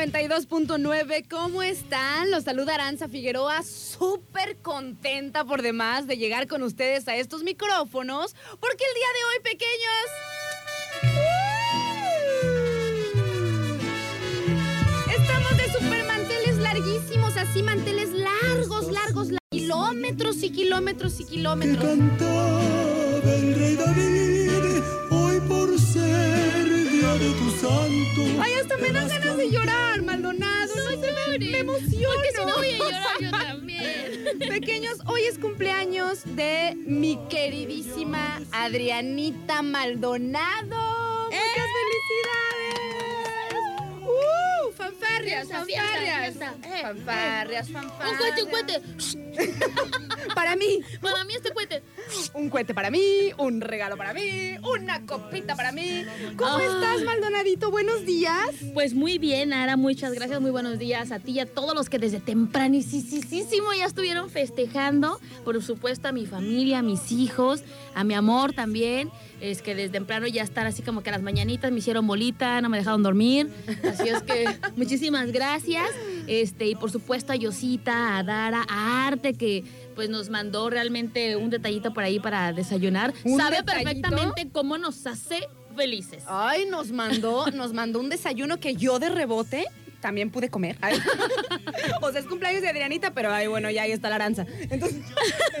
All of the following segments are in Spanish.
92.9. ¿Cómo están? Los saluda Aranza Figueroa, súper contenta por demás de llegar con ustedes a estos micrófonos, porque el día de hoy, pequeños. Estamos de super manteles larguísimos, así manteles largos, largos, largos, kilómetros y kilómetros y kilómetros. cantaba el rey David, hoy por ser día de tu santo. Ay, hasta me dan ganas de llorar. Sé, me, emociono. Porque si no voy a llorar yo también. Pequeños, hoy es cumpleaños de mi queridísima Adrianita Maldonado. ¡Muchas felicidades! ¡Uh! ¡Fanfarrias, Fiesta, fiesta, fanfarrias! Eh, Fanfarrias, Un fanfarrias. cohete, un cohete. Para mí, Para mí este cohete. un cohete para mí, un regalo para mí, una copita para mí. ¿Cómo Ah. estás, Maldonadito? Buenos días. Pues muy bien, Ara, muchas gracias, muy buenos días a ti y a todos los que desde tempranísimo ya estuvieron festejando. Por supuesto a mi familia, a mis hijos, a mi amor también. Es que desde temprano ya están así como que a las mañanitas me hicieron bolita, no me dejaron dormir. Así es que muchísimas gracias. Este, y por supuesto a Yosita, a Dara, a Arte que pues nos mandó realmente un detallito por ahí para desayunar. ¿Un Sabe detallito? perfectamente cómo nos hace felices. Ay, nos mandó, nos mandó un desayuno que yo de rebote también pude comer. Ay. o sea, es cumpleaños de Adrianita, pero ay, bueno, ya ahí está la aranza. Entonces,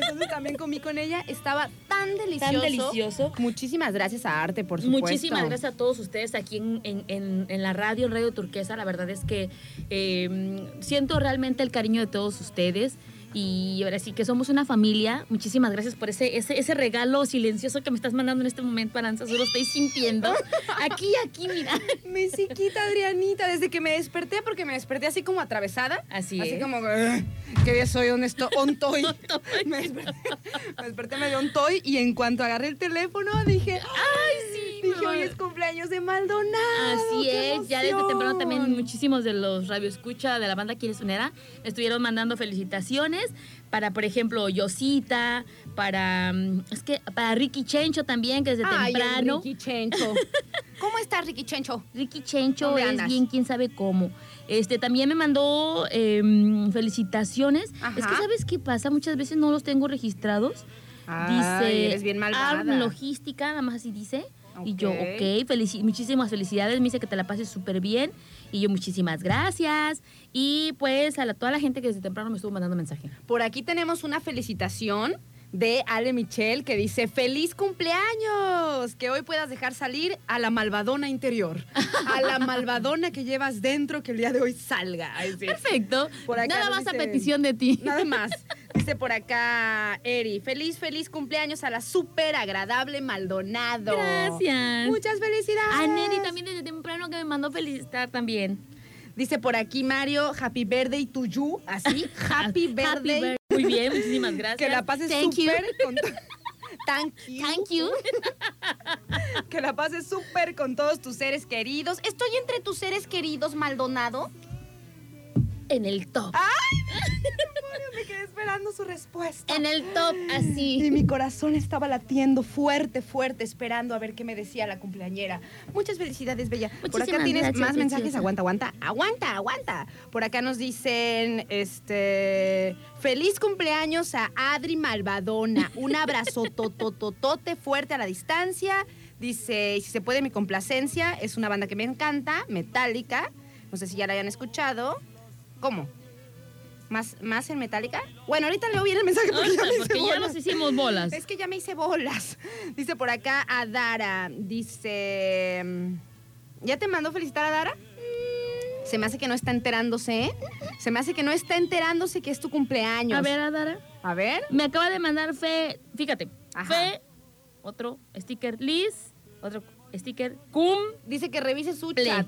entonces también comí con ella. Estaba tan delicioso. Tan delicioso. Muchísimas gracias a Arte, por supuesto. Muchísimas gracias a todos ustedes aquí en, en- en- en la radio, en Radio Turquesa. La verdad es que eh, siento realmente el cariño de todos ustedes. Y ahora sí que somos una familia. Muchísimas gracias por ese, ese, ese regalo silencioso que me estás mandando en este momento, Aranza. Solo estoy sintiendo. Aquí, aquí, mira. Mi chiquita Adrianita, desde que me desperté, porque me desperté así como atravesada. Así Así es. como, "Ugh, ¿qué día soy? ¿Dónde estoy? Ontoy. me, desperté, me desperté medio ontoy y en cuanto agarré el teléfono dije, ¡ay, sí! Dije, hoy es cumpleaños de Maldonado. Así es, ya desde temprano también emoción". muchísimos de los radioescucha de la banda Quién es Unera estuvieron mandando felicitaciones para, por ejemplo, Yosita, para mm, es que para Ricky Chencho también, que desde Ay, temprano. Ricky Chencho. ¿Cómo estás, Ricky Chencho? Ricky Chencho ¿Dónde es andas? bien quién sabe cómo. Este también me mandó em, felicitaciones. Ajá. Es que sabes qué pasa, muchas veces no los tengo registrados. dice eres bien malvada. Arm Logística, nada más así dice. Y yo, Ok. ok, felici- muchísimas felicidades, me dice que te la pases súper bien. Y yo, muchísimas gracias. Y pues a la- toda la gente que desde temprano me estuvo mandando mensaje. Por aquí tenemos una felicitación de Ale Michel que dice, feliz cumpleaños, que hoy puedas dejar salir a la malvadona interior, a la malvadona que llevas dentro que el día de hoy salga. Ay, sí. Perfecto. Por acá Nada más a petición de ti. Nada más. Dice por acá Eri, feliz, feliz cumpleaños a la súper agradable Maldonado. Gracias. Muchas felicidades. A Neri también desde temprano que me mandó felicitar también. Dice por aquí Mario, happy birthday to you, así, happy birthday. Muy bien, muchísimas gracias. Que la pases súper con to- Thank you. Thank you. Que la pases súper con todos tus seres queridos. Estoy entre tus seres queridos, Maldonado. En el top. Me quedé esperando su respuesta. En el top, así. Y mi corazón estaba latiendo fuerte, fuerte, esperando a ver qué me decía la cumpleañera. Muchas felicidades, Bella. Por acá tienes gracias, más mensajes. preciosa. Aguanta, aguanta, aguanta, aguanta. Por acá nos dicen, este, feliz cumpleaños a Adri Malvadona. Un abrazo totototote fuerte a la distancia. Dice, si se puede, mi complacencia. Es una banda que me encanta, Metallica. No sé si ya la hayan escuchado. ¿Cómo? ¿Más, más en Metallica? Bueno, ahorita leo bien el mensaje porque ya me Porque ya nos hicimos bolas. Es que ya me hice bolas. Dice por acá a Dara. Dice. mm, ¿Ya te mandó felicitar a Dara? Se me hace que no está enterándose, ¿eh? Se me hace que no está enterándose que es tu cumpleaños. A ver, Adara. A ver. Me acaba de mandar Fe, fíjate, Ajá. Fe, otro sticker Liz, otro sticker Cum, Dice que revise su Play. chat.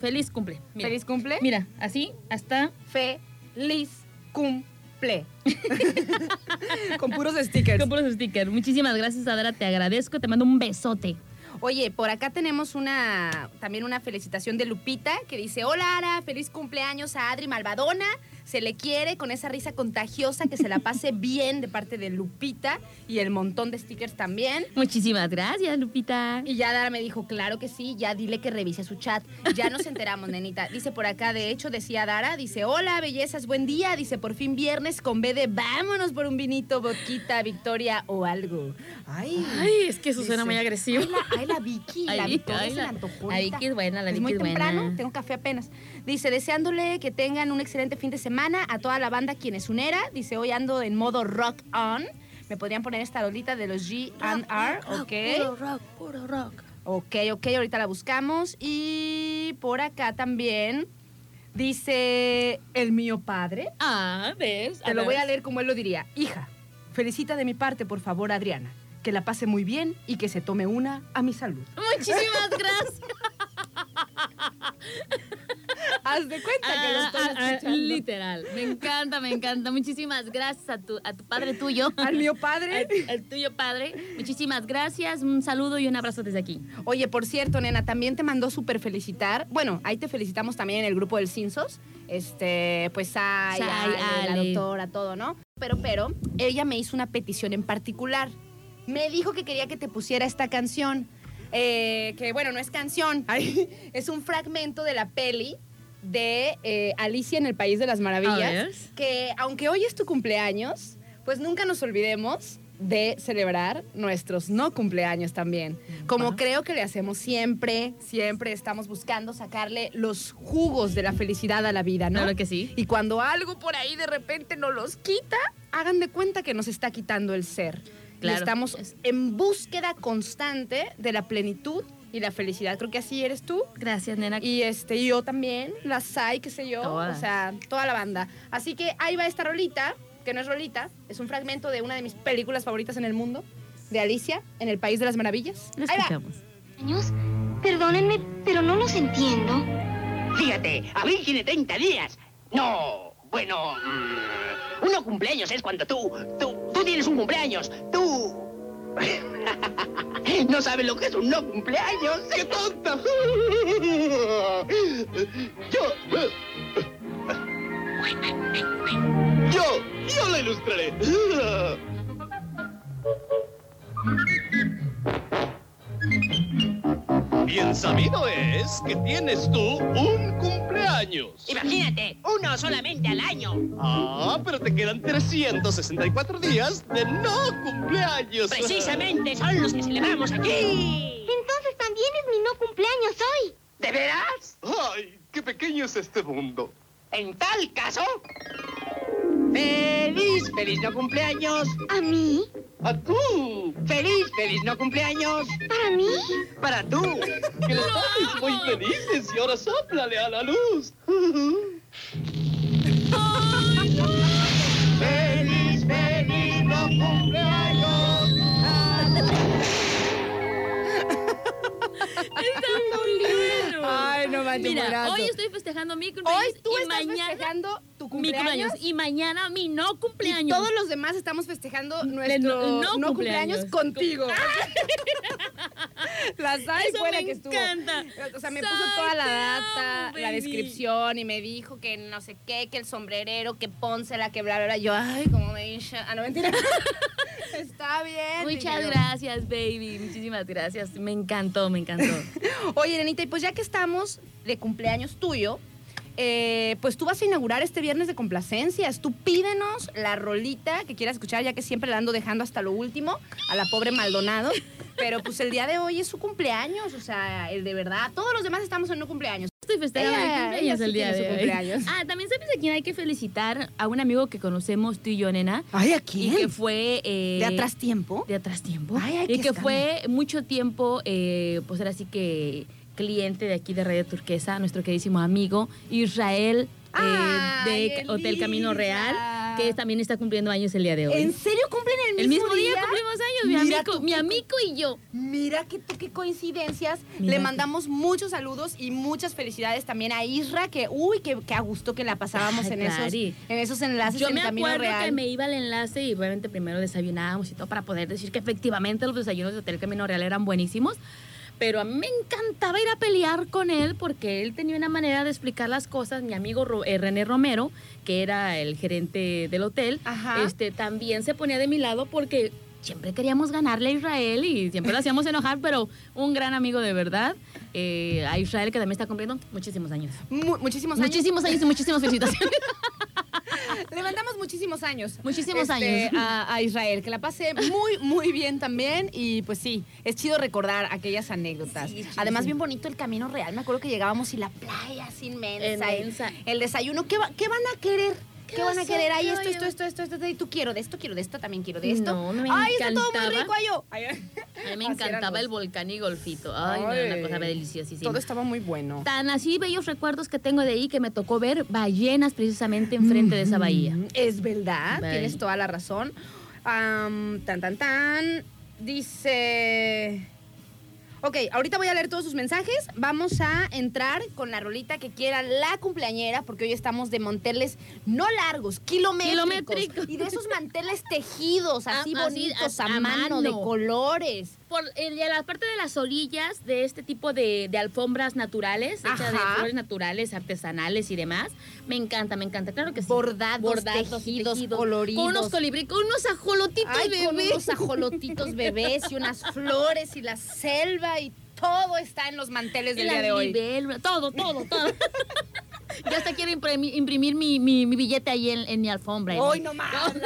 Feliz cumple. Mira, Feliz cumple. Mira, así hasta Feliz cumple. Con puros stickers. con puros stickers. Muchísimas gracias, Adara, te agradezco, te mando un besote. Oye, por acá tenemos una también una felicitación de Lupita que dice, hola Ara, feliz cumpleaños a Adri Malvadona. Se le quiere con esa risa contagiosa, que se la pase bien de parte de Lupita y el montón de stickers también. Muchísimas gracias, Lupita. Y ya Dara me dijo, claro que sí, ya dile que revise su chat. Ya nos enteramos, nenita. Dice por acá, de hecho, decía Dara, dice, hola, bellezas, buen día. Dice, por fin viernes con B de vámonos por un vinito, boquita, victoria o algo. Ay, Ay, es que eso suena muy agresivo. Ay, la, ay, la Vicky, la Ay, Victoria ay, se la- me antojó la ahorita. Vicky es buena, la Es Vicky muy es buena. temprano, tengo café apenas. Dice, deseándole que tengan un excelente fin de semana a toda la banda quien es unera. Dice, hoy ando en modo rock on. Me podrían poner esta rolita de los G&R, ¿ok? Puro rock, puro rock. Ok, ok, ahorita la buscamos. Y por acá también dice el mío padre. Ah, ¿ves? Te lo voy a leer como él lo diría. Hija, felicita de mi parte, por favor, Adriana. Que la pase muy bien y que se tome una a mi salud. Muchísimas gracias. Haz de cuenta que lo Ah, estoy ah, ah, escuchando. literal. Me encanta, me encanta. Muchísimas gracias a tu, a tu padre tuyo. Al mío padre. Al, al tuyo padre. Muchísimas gracias. Un saludo y un abrazo desde aquí. Oye, por cierto, nena, también te mandó súper felicitar. Bueno, ahí te felicitamos también en el grupo del Cinsos. Este, pues ay, la doctora, todo, ¿no? Pero, pero, ella me hizo una petición en particular. Me dijo que quería que te pusiera esta canción. eh, que bueno, no es canción, es un fragmento de la peli de eh, Alicia en el País de las Maravillas. Que aunque hoy es tu cumpleaños, pues nunca nos olvidemos de celebrar nuestros no cumpleaños también. Como creo que le hacemos siempre, siempre estamos buscando sacarle los jugos de la felicidad a la vida, ¿no? Claro que sí. Y cuando algo por ahí de repente nos los quita, hagan de cuenta que nos está quitando el ser. Y Claro. estamos en búsqueda constante de la plenitud y la felicidad. Creo que así eres tú. Gracias, nena. Y este, yo también, las hay, qué sé yo, Todas. o sea, toda la banda. Así que ahí va esta rolita, que no es rolita, es un fragmento de una de mis películas favoritas en el mundo, de Alicia, en el País de las Maravillas. Lo escuchamos. años? Perdónenme, pero no los entiendo. Fíjate, abril tiene 30 días. No, bueno, mm, uno cumpleaños es cuando tú, tú, tú tienes un cumpleaños. Tú... no sabes lo que es un no cumpleaños. ¡Qué tonta! Yo... Yo, yo la ilustraré. Bien sabido es que tienes tú un cumpleaños. Imagínate, uno solamente al año. Ah, pero te quedan 364 días de no cumpleaños. Precisamente son los que celebramos aquí. Entonces también es mi no cumpleaños hoy. ¿De veras? Ay, qué pequeño es este mundo. En tal caso... ¡Feliz, feliz no cumpleaños! ¿A mí? ¡A tú! ¡Feliz, feliz no cumpleaños! ¿Para mí? ¡Para tú! Que los pases muy felices y ahora sóplale a la luz. muy bueno. Ay, no manches, Mira, hoy estoy festejando mi cumpleaños Hoy tú y estás mañana festejando tu tu Mi cumpleaños. Y mañana mi no Y cumpleaños. todos los demás estamos festejando nuestro no- no, no cumpleaños, cumpleaños. contigo. la sabes Eso buena me que estuvo. encanta. O sea, me puso toda la data, la descripción y me dijo que no sé qué, que el sombrerero, que pónsela, que bla, bla, bla. Yo, ay, como me dice. Ah, no, mentira. Está bien. Muchas gracias, baby. Muchísimas gracias. Me encantó, me encantó. Oye, Nenita, y pues ya que estamos de cumpleaños tuyo, eh, pues tú vas a inaugurar este viernes de complacencias. Tú pídenos la rolita que quieras escuchar, ya que siempre la ando dejando hasta lo último a la pobre Maldonado. Pero pues el día de hoy es su cumpleaños, o sea, el de verdad. Todos los demás estamos en un cumpleaños. Estoy festejando Ella- mi ella cumpleaños sí el día de su hoy. cumpleaños. Ah, también sabes a quién hay que felicitar a un amigo que conocemos tú y yo, nena. Ay, ¿a Y que fue... eh, ¿De atrás tiempo? de atrás tiempo. Ay, ay, y que fue mucho tiempo, eh, pues era así que cliente de aquí de Radio Turquesa, nuestro queridísimo amigo Israel eh, de el Hotel Camino Real, que también está cumpliendo años el día de hoy. ¿En serio cumplen el el mismo, mismo día, cumplimos años, mi Mira amigo, tú mi amigo y yo. Mira qué, qué coincidencias. Mira Le tú. mandamos muchos saludos y muchas felicidades también a Isra, que uy, que, que a gusto que la pasábamos Ay, en, esos, en esos enlaces Yo en me Camino acuerdo Real. que me iba al enlace y obviamente primero desayunábamos y todo para poder decir que efectivamente los desayunos de Hotel Camino Real eran buenísimos. Pero a mí me encantaba ir a pelear con él porque él tenía una manera de explicar las cosas. Mi amigo Ro- eh, René Romero, que era el gerente del hotel, Ajá. este, también se ponía de mi lado porque siempre queríamos ganarle a Israel y siempre lo hacíamos enojar, pero un gran amigo de verdad. Eh, a Israel que también está cumpliendo muchísimos años. Mu- muchísimos años. Muchísimos años y muchísimas felicitaciones. Le mandamos muchísimos años. Muchísimos este, años. A, a Israel, que la pase muy, muy bien también. Y pues sí, es chido recordar aquellas anécdotas. Sí, es Además, bien bonito el Camino Real. Me acuerdo que llegábamos y la playa así inmensa. Inmensa. El desayuno. ¿Qué, va- qué van a querer? ¿Qué, ¿Qué van a querer? Ay, esto, esto, esto, esto, esto, esto, Y tú quiero de esto, quiero de esto, también quiero de esto. No, me Ay, está todo muy rico, ay, yo. Ay, A mí me encantaba el volcán y golfito. Ay, no, era una cosa deliciosísima. Todo estaba muy bueno. Tan así bellos recuerdos que tengo de ahí que me tocó ver ballenas precisamente enfrente de esa bahía. Es verdad, Bye. tienes toda la razón. Tan, tan, tan. Dice. Ok, ahorita voy a leer todos sus mensajes. Vamos a entrar con la rolita que quiera la cumpleañera, porque hoy estamos de manteles no largos, kilométricos. Y de esos manteles tejidos, Ah, así así, bonitos, a- a, a mano, de colores. Por y a la parte de las orillas de este tipo de, de alfombras naturales, hechas de flores naturales, artesanales y demás, me encanta, me encanta. Claro que sí. Bordados, tejidos, coloridos. Con unos colibrí, con unos ajolotitos Ay, bebés. con unos ajolotitos bebés y unas flores y la selva y todo está en los manteles del la día de hoy. libélula, todo, todo, todo. Yo hasta quiero imprimi- imprimir mi, mi- mi billete ahí en, en mi alfombra. Hoy no más.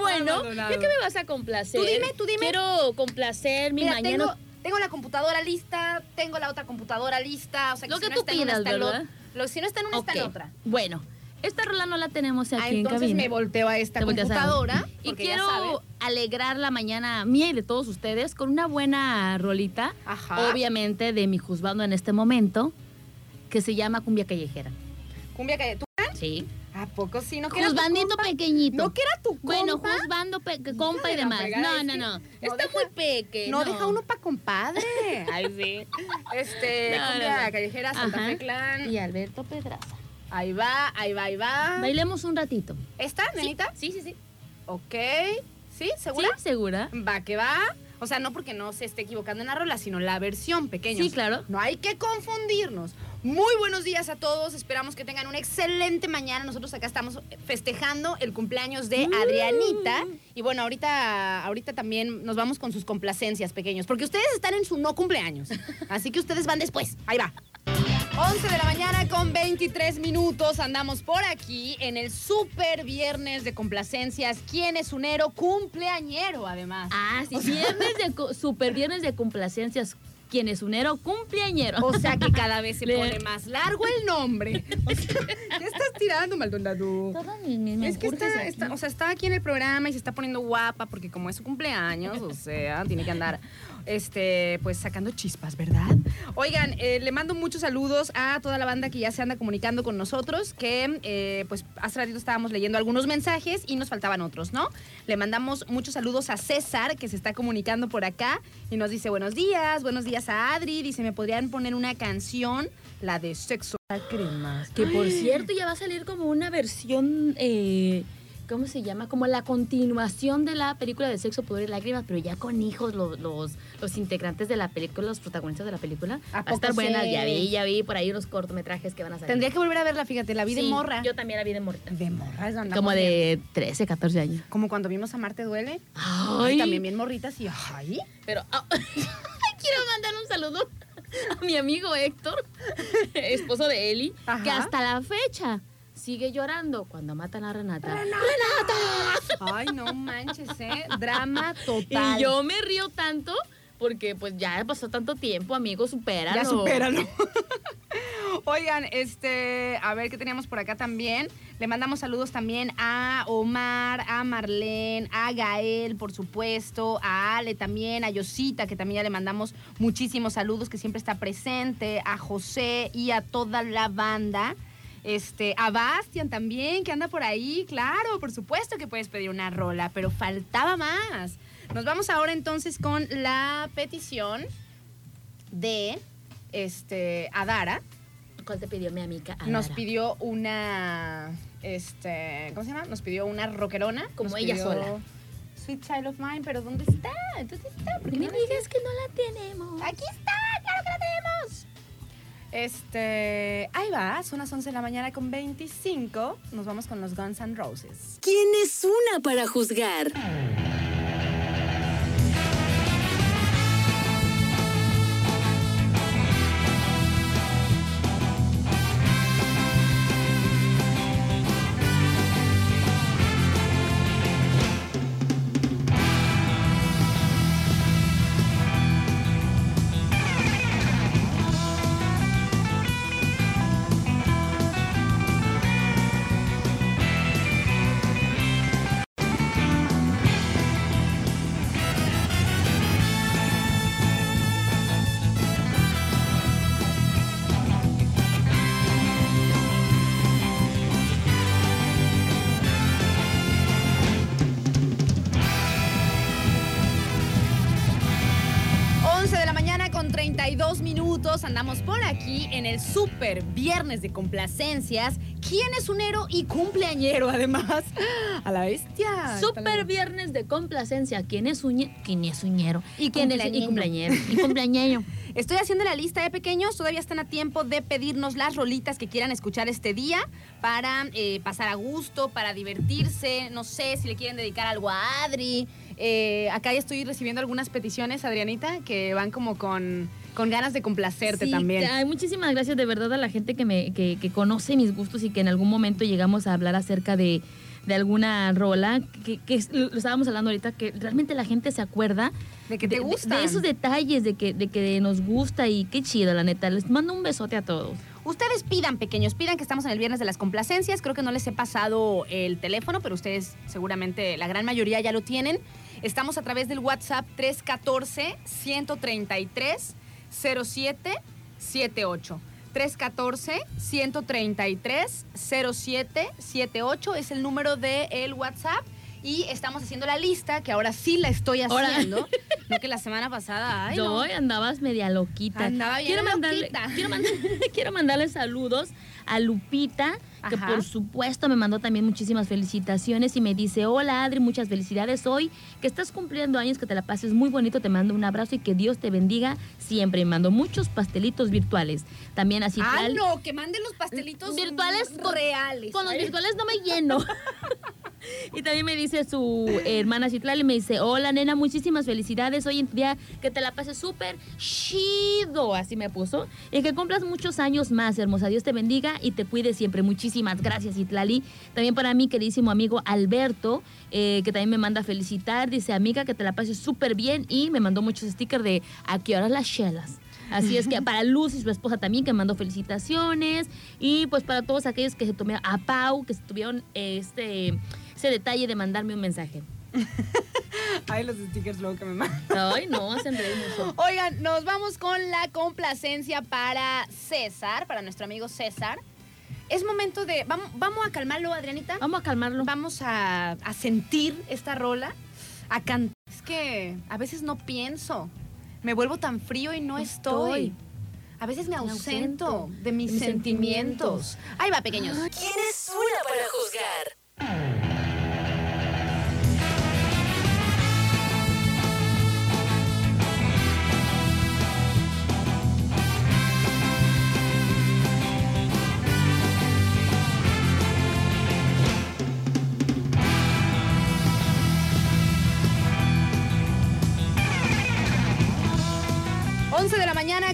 Bueno. ¿ya que me vas a complacer? Tú dime, tú dime. Quiero complacer mi Mira, mañana. tengo, tengo la computadora lista, tengo la otra computadora lista. O sea, que Lo si que no tú está en una, pidas, ¿verdad? lo- lo- si no está en una, está en otra. Bueno, esta rola no la tenemos aquí Ah, en entonces cabina. me volteo a esta computadora. Y quiero alegrar la mañana mía y de todos ustedes con una buena rolita, Ajá. obviamente de mi juzgando en este momento, que se llama Cumbia Callejera. Cumbia tú. Sí. ¿A poco sí? ¿No Juzbandito pequeño. ¿No que era tu compa? Bueno, que compa y demás. No, no, no. Está muy peque. No, deja uno pa' compadre. Ay, sí. Este, cumbia callejera, Santa. Fe Clan. Y Alberto Pedraza. Ahí va, ahí va, ahí va. Bailemos un ratito. ¿Esta, nenita? Sí, sí, sí. Ok. ¿Sí? ¿Segura? ¿Sí? ¿Segura? Va que va. O sea, no porque no se esté equivocando en la rola, sino la versión pequeña. Sí, claro. No hay que confundirnos. Muy buenos días a todos. Esperamos que tengan una excelente mañana. Nosotros acá estamos festejando el cumpleaños de Mm. Adrianita. Y bueno, ahorita, ahorita también nos vamos con sus complacencias pequeños, porque ustedes están en su no cumpleaños. Así que ustedes van después. Ahí va. 11 de la mañana con 23 minutos. Andamos por aquí en el super viernes de complacencias. ¿Quién es unero? Cumpleañero, además. Ah, sí. Viernes de super viernes de complacencias. ¿Quién es unero? Cumpleañero. O sea que cada vez se pone más largo el nombre. O sea, ¿Qué estás tirando, Maldonado? Es que está, está- o sea, está aquí en el programa y se está poniendo guapa porque como es su cumpleaños, o sea, tiene que andar. Este, pues sacando chispas, ¿verdad? Oigan, eh, le mando muchos saludos a toda la banda que ya se anda comunicando con nosotros, que eh, pues hace ratito estábamos leyendo algunos mensajes y nos faltaban otros, ¿no? Le mandamos muchos saludos a César, que se está comunicando por acá y nos dice buenos días, buenos días a Adri, dice, ¿me podrían poner una canción? La de Sexo Lágrimas. Que por cierto ya va a salir como una versión, eh, ¿cómo se llama? Como la continuación de la película de Sexo, Poder y Lágrimas, pero ya con hijos, los, los, los integrantes de la película, los protagonistas de la película. ¿A Va a estar buena, ya vi, ya vi por ahí los cortometrajes que van a salir. Tendría que volver a verla, fíjate, la vi de morra. Yo también la vi de morrita. De morra, es donde Como andamos bien. de 13, 14 años. Como cuando vimos a Marte Duele. Ay. También bien morritas y ay. Pero ah, quiero mandar un saludo a mi amigo Héctor, esposo de Eli, Ajá. que hasta la fecha sigue llorando cuando matan a Renata. Ay, no manches, ¿eh? Drama total. Y yo me río tanto porque pues ya pasó tanto tiempo, amigo, supéralo. Ya supéralo. Oigan, este, a ver qué teníamos por acá también. Le mandamos saludos también a Omar, a Marlene, a Gael, por supuesto, a Ale también, a Yosita, que también ya le mandamos muchísimos saludos, que siempre está presente, a José y a toda la banda. Este, a Bastian también, que anda por ahí, claro, por supuesto que puedes pedir una rola, pero faltaba más. Nos vamos ahora entonces con la petición de este Adara. ¿Cuál te pidió mi amiga? Nos Adara? pidió una este, ¿cómo se llama? Nos pidió una rockerona. Como Nos ella pidió sola. Sweet Child of Mine, pero ¿dónde está? ¿Dónde está? ¿Por qué No me digas que no la tenemos. Aquí está, claro que la. Este, ahí va, son las 11 de la mañana con 25. Nos vamos con los Guns N' Roses. ¿Quién es una para juzgar? Minutos. Andamos por aquí en el super viernes de complacencias. ¿Quién es un héroe y cumpleañero además? A la bestia. Super viernes de complacencia. ¿Quién es uñe? ¿Quién es uñero? Y ¿Quién es y cumpleañero. cumpleañero? Y cumpleañero. Estoy haciendo la lista de pequeños, todavía están a tiempo de pedirnos las rolitas que quieran escuchar este día para eh, pasar a gusto, para divertirse, no sé si le quieren dedicar algo a Adri. Eh, acá ya estoy recibiendo algunas peticiones, Adrianita, que van como con, con ganas de complacerte Sí, también. ay, muchísimas gracias de verdad a la gente que, me, que, que conoce mis gustos y que en algún momento llegamos a hablar acerca de, de alguna rola, que, lo estábamos hablando ahorita, que realmente la gente se acuerda De que te de, gustan. de esos detalles, de que, de que nos gusta y qué chido, la neta. Les mando un besote a todos. Ustedes pidan, pequeños, pidan que estamos en el viernes de las complacencias. Creo que no les he pasado el teléfono, pero ustedes seguramente, la gran mayoría ya lo tienen. Estamos a través del WhatsApp 314-133-0778. 314-133-0778 es el número del WhatsApp. Y estamos haciendo la lista, que ahora sí la estoy haciendo. no que la semana pasada. Ay, no. andabas media loquita. Andaba bien quiero mandarle, quiero mandarle saludos a Lupita, que Ajá. por supuesto me mandó también muchísimas felicitaciones y me dice, hola Adri, muchas felicidades hoy, que estás cumpliendo años, que te la pases muy bonito, te mando un abrazo y que Dios te bendiga siempre. Me mandó muchos pastelitos virtuales. También así Ah, no, que manden los pastelitos Virtuales con- reales. Con los virtuales no me lleno. y también me dice su hermana Citlali, me dice, hola nena, muchísimas felicidades. Hoy en día que te la pases súper chido. Así me puso. Y que cumplas muchos años más, hermosa. Dios te bendiga y te cuide siempre. Muchísimas gracias, Citlali. También para mi queridísimo amigo Alberto, eh, que también me manda a felicitar. Dice, amiga, que te la pases súper bien. Y me mandó muchos stickers de a qué horas las chelas. Así es que para Luz y su esposa también, que me mandó felicitaciones. Y pues para todos aquellos que se tomaron, a Pau, que se tuvieron este, ese detalle de mandarme un mensaje. Ay, los stickers luego que me mandan. Ay, no, hacen reír mucho. Oigan, nos vamos con la complacencia para César, para nuestro amigo César. Es momento de. Vamos, vamos a calmarlo, Adrianita. Vamos a calmarlo. Vamos a, a sentir esta rola, a cantar. Es que a veces no pienso. Me vuelvo tan frío y no, estoy. estoy. A veces me Me ausento ausento de mis, de mis sentimientos. Ahí va, pequeños. ¿Quién es una para juzgar?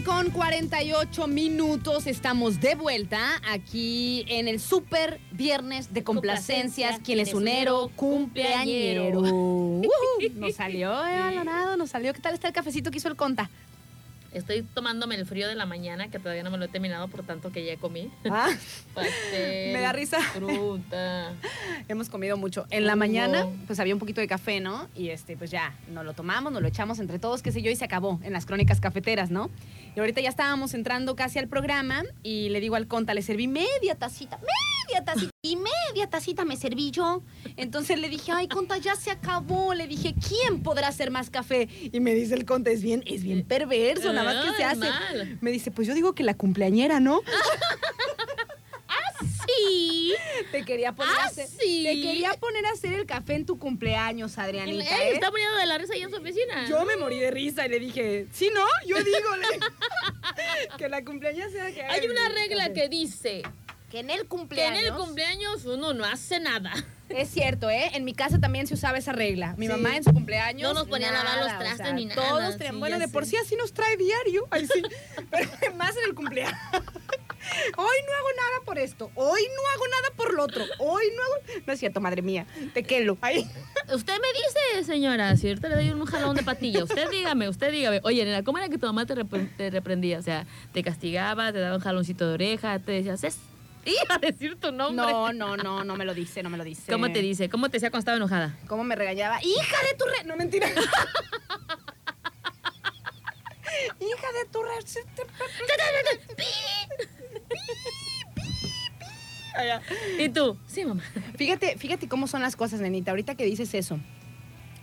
Con 48 minutos. Estamos de vuelta aquí en el super viernes de complacencias. Complacencia, Quien es unero, cumpleañero. cumpleañero. Ujú, Nos salió, eh, Alonado, nos salió. ¿Qué tal está el cafecito que hizo el conta? Estoy tomándome el frío de la mañana, que todavía no me lo he terminado por tanto que ya comí. Ah, Pastel, Me da risa. Fruta. hemos comido mucho. En la Hugo. mañana, pues había un poquito de café, ¿no? Y este, pues ya, nos lo tomamos, nos lo echamos entre todos, qué sé yo, y se acabó en las crónicas cafeteras, ¿no? Y ahorita ya estábamos entrando casi al programa y le digo al conta, le serví media tacita, media tacita, y media tacita me serví yo. Entonces le dije, ay, conta, ya se acabó. Le dije, ¿quién podrá hacer más café? Y me dice el conta, es bien, es bien perverso, nada más que se hace. mal. Me dice, pues yo digo que la cumpleañera, ¿no? Sí. Te quería poner a Ah, hacer, sí. te quería poner a hacer el café en tu cumpleaños, Adrianita. ¿eh? está poniendo de la risa ahí en su oficina. Yo me morí de risa y le dije, sí, no, yo digo que la cumpleaños sea que Hay una regla que dice que en el que en cumpleaños el cumpleaños uno no hace nada. es cierto, ¿eh? En mi casa también se usaba esa regla. Mi Sí. mamá en su cumpleaños No nos ponía a lavar los trastes ni nada, Todos tenían, sí, bueno, de por sí así nos trae diario, ay sí, pero más en el cumpleaños. Hoy no hago nada por esto, hoy no hago nada por lo otro, hoy no hago... No es cierto, madre mía, te quelo. Ay. Usted me dice, señora, ahorita le doy un jalón de patilla, usted dígame, usted dígame, oye, nena, ¿cómo era que tu mamá te, repre- te reprendía? O sea, te castigaba, te daba un jaloncito de oreja, te decía, a decir tu nombre. No, no, no, no me lo dice, no me lo dice. ¿Cómo te dice? ¿Cómo te decía cuando estaba enojada? ¿Cómo me regañaba? ¡Hija de tu re... No, mentira. Hija de tu re... ¿Y tú? Sí, mamá. Fíjate, fíjate cómo son las cosas, nenita. Ahorita que dices eso.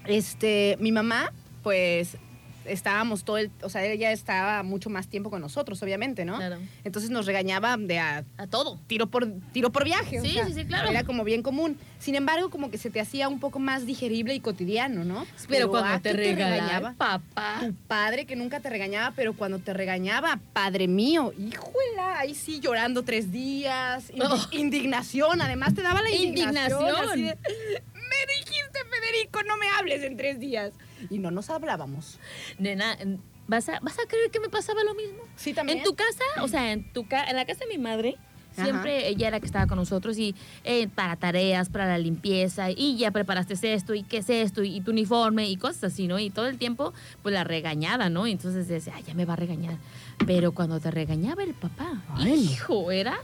Este, mi mamá, pues, estábamos todo el... O sea, ella estaba mucho más tiempo con nosotros, obviamente, ¿no? Claro. Entonces nos regañaba de a A todo. tiro por, tiro por viaje. o Sí, sea, sí, sí, claro. Era como bien común. Sin embargo, como que se te hacía un poco más digerible y cotidiano, ¿no? Pero cuando ¿a te qué regañaba, papá. tu padre que nunca te regañaba, pero cuando te regañaba, padre mío, híjola, ahí sí llorando tres días, indi- Oh. indignación, además te daba la indignación. Indignación. así de, me dijiste, Federico, no me hables en tres días. Y no nos hablábamos. Nena, ¿vas a, ¿vas a creer que me pasaba lo mismo? Sí, también. En tu casa, o sea, en tu ca- en la casa de mi madre, Ajá. siempre ella era la que estaba con nosotros y eh, para tareas, para la limpieza, y ya preparaste esto, y qué es esto, y, tu uniforme, y cosas así, ¿no? Y todo el tiempo, pues la regañada, ¿no? Entonces decía, ay, ya me va a regañar. Pero cuando te regañaba el papá, Ay, hijo, era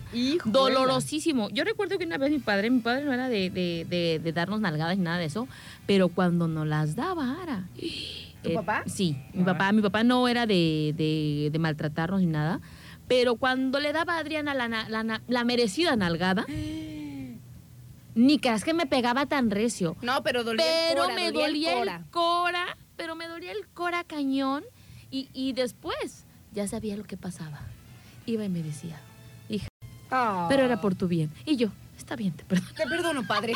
dolorosísimo. Yo recuerdo que una vez mi padre, mi padre no era de, de- de- de darnos nalgadas ni nada de eso, pero cuando nos las daba, era. ¿Tu papá? Sí, mi Ah. papá, mi papá no era de, de- de maltratarnos ni nada, pero cuando le daba a Adriana la, la la merecida nalgada, ni creas que me pegaba tan recio. No, pero dolía Pero el cora, me dolía dolía el el cora. pero me dolía el cora cañón y, y después ya sabía lo que pasaba. Iba y me decía, hija, Ah. pero era por tu bien. Y yo, está bien, te perdono. Te perdono, padre.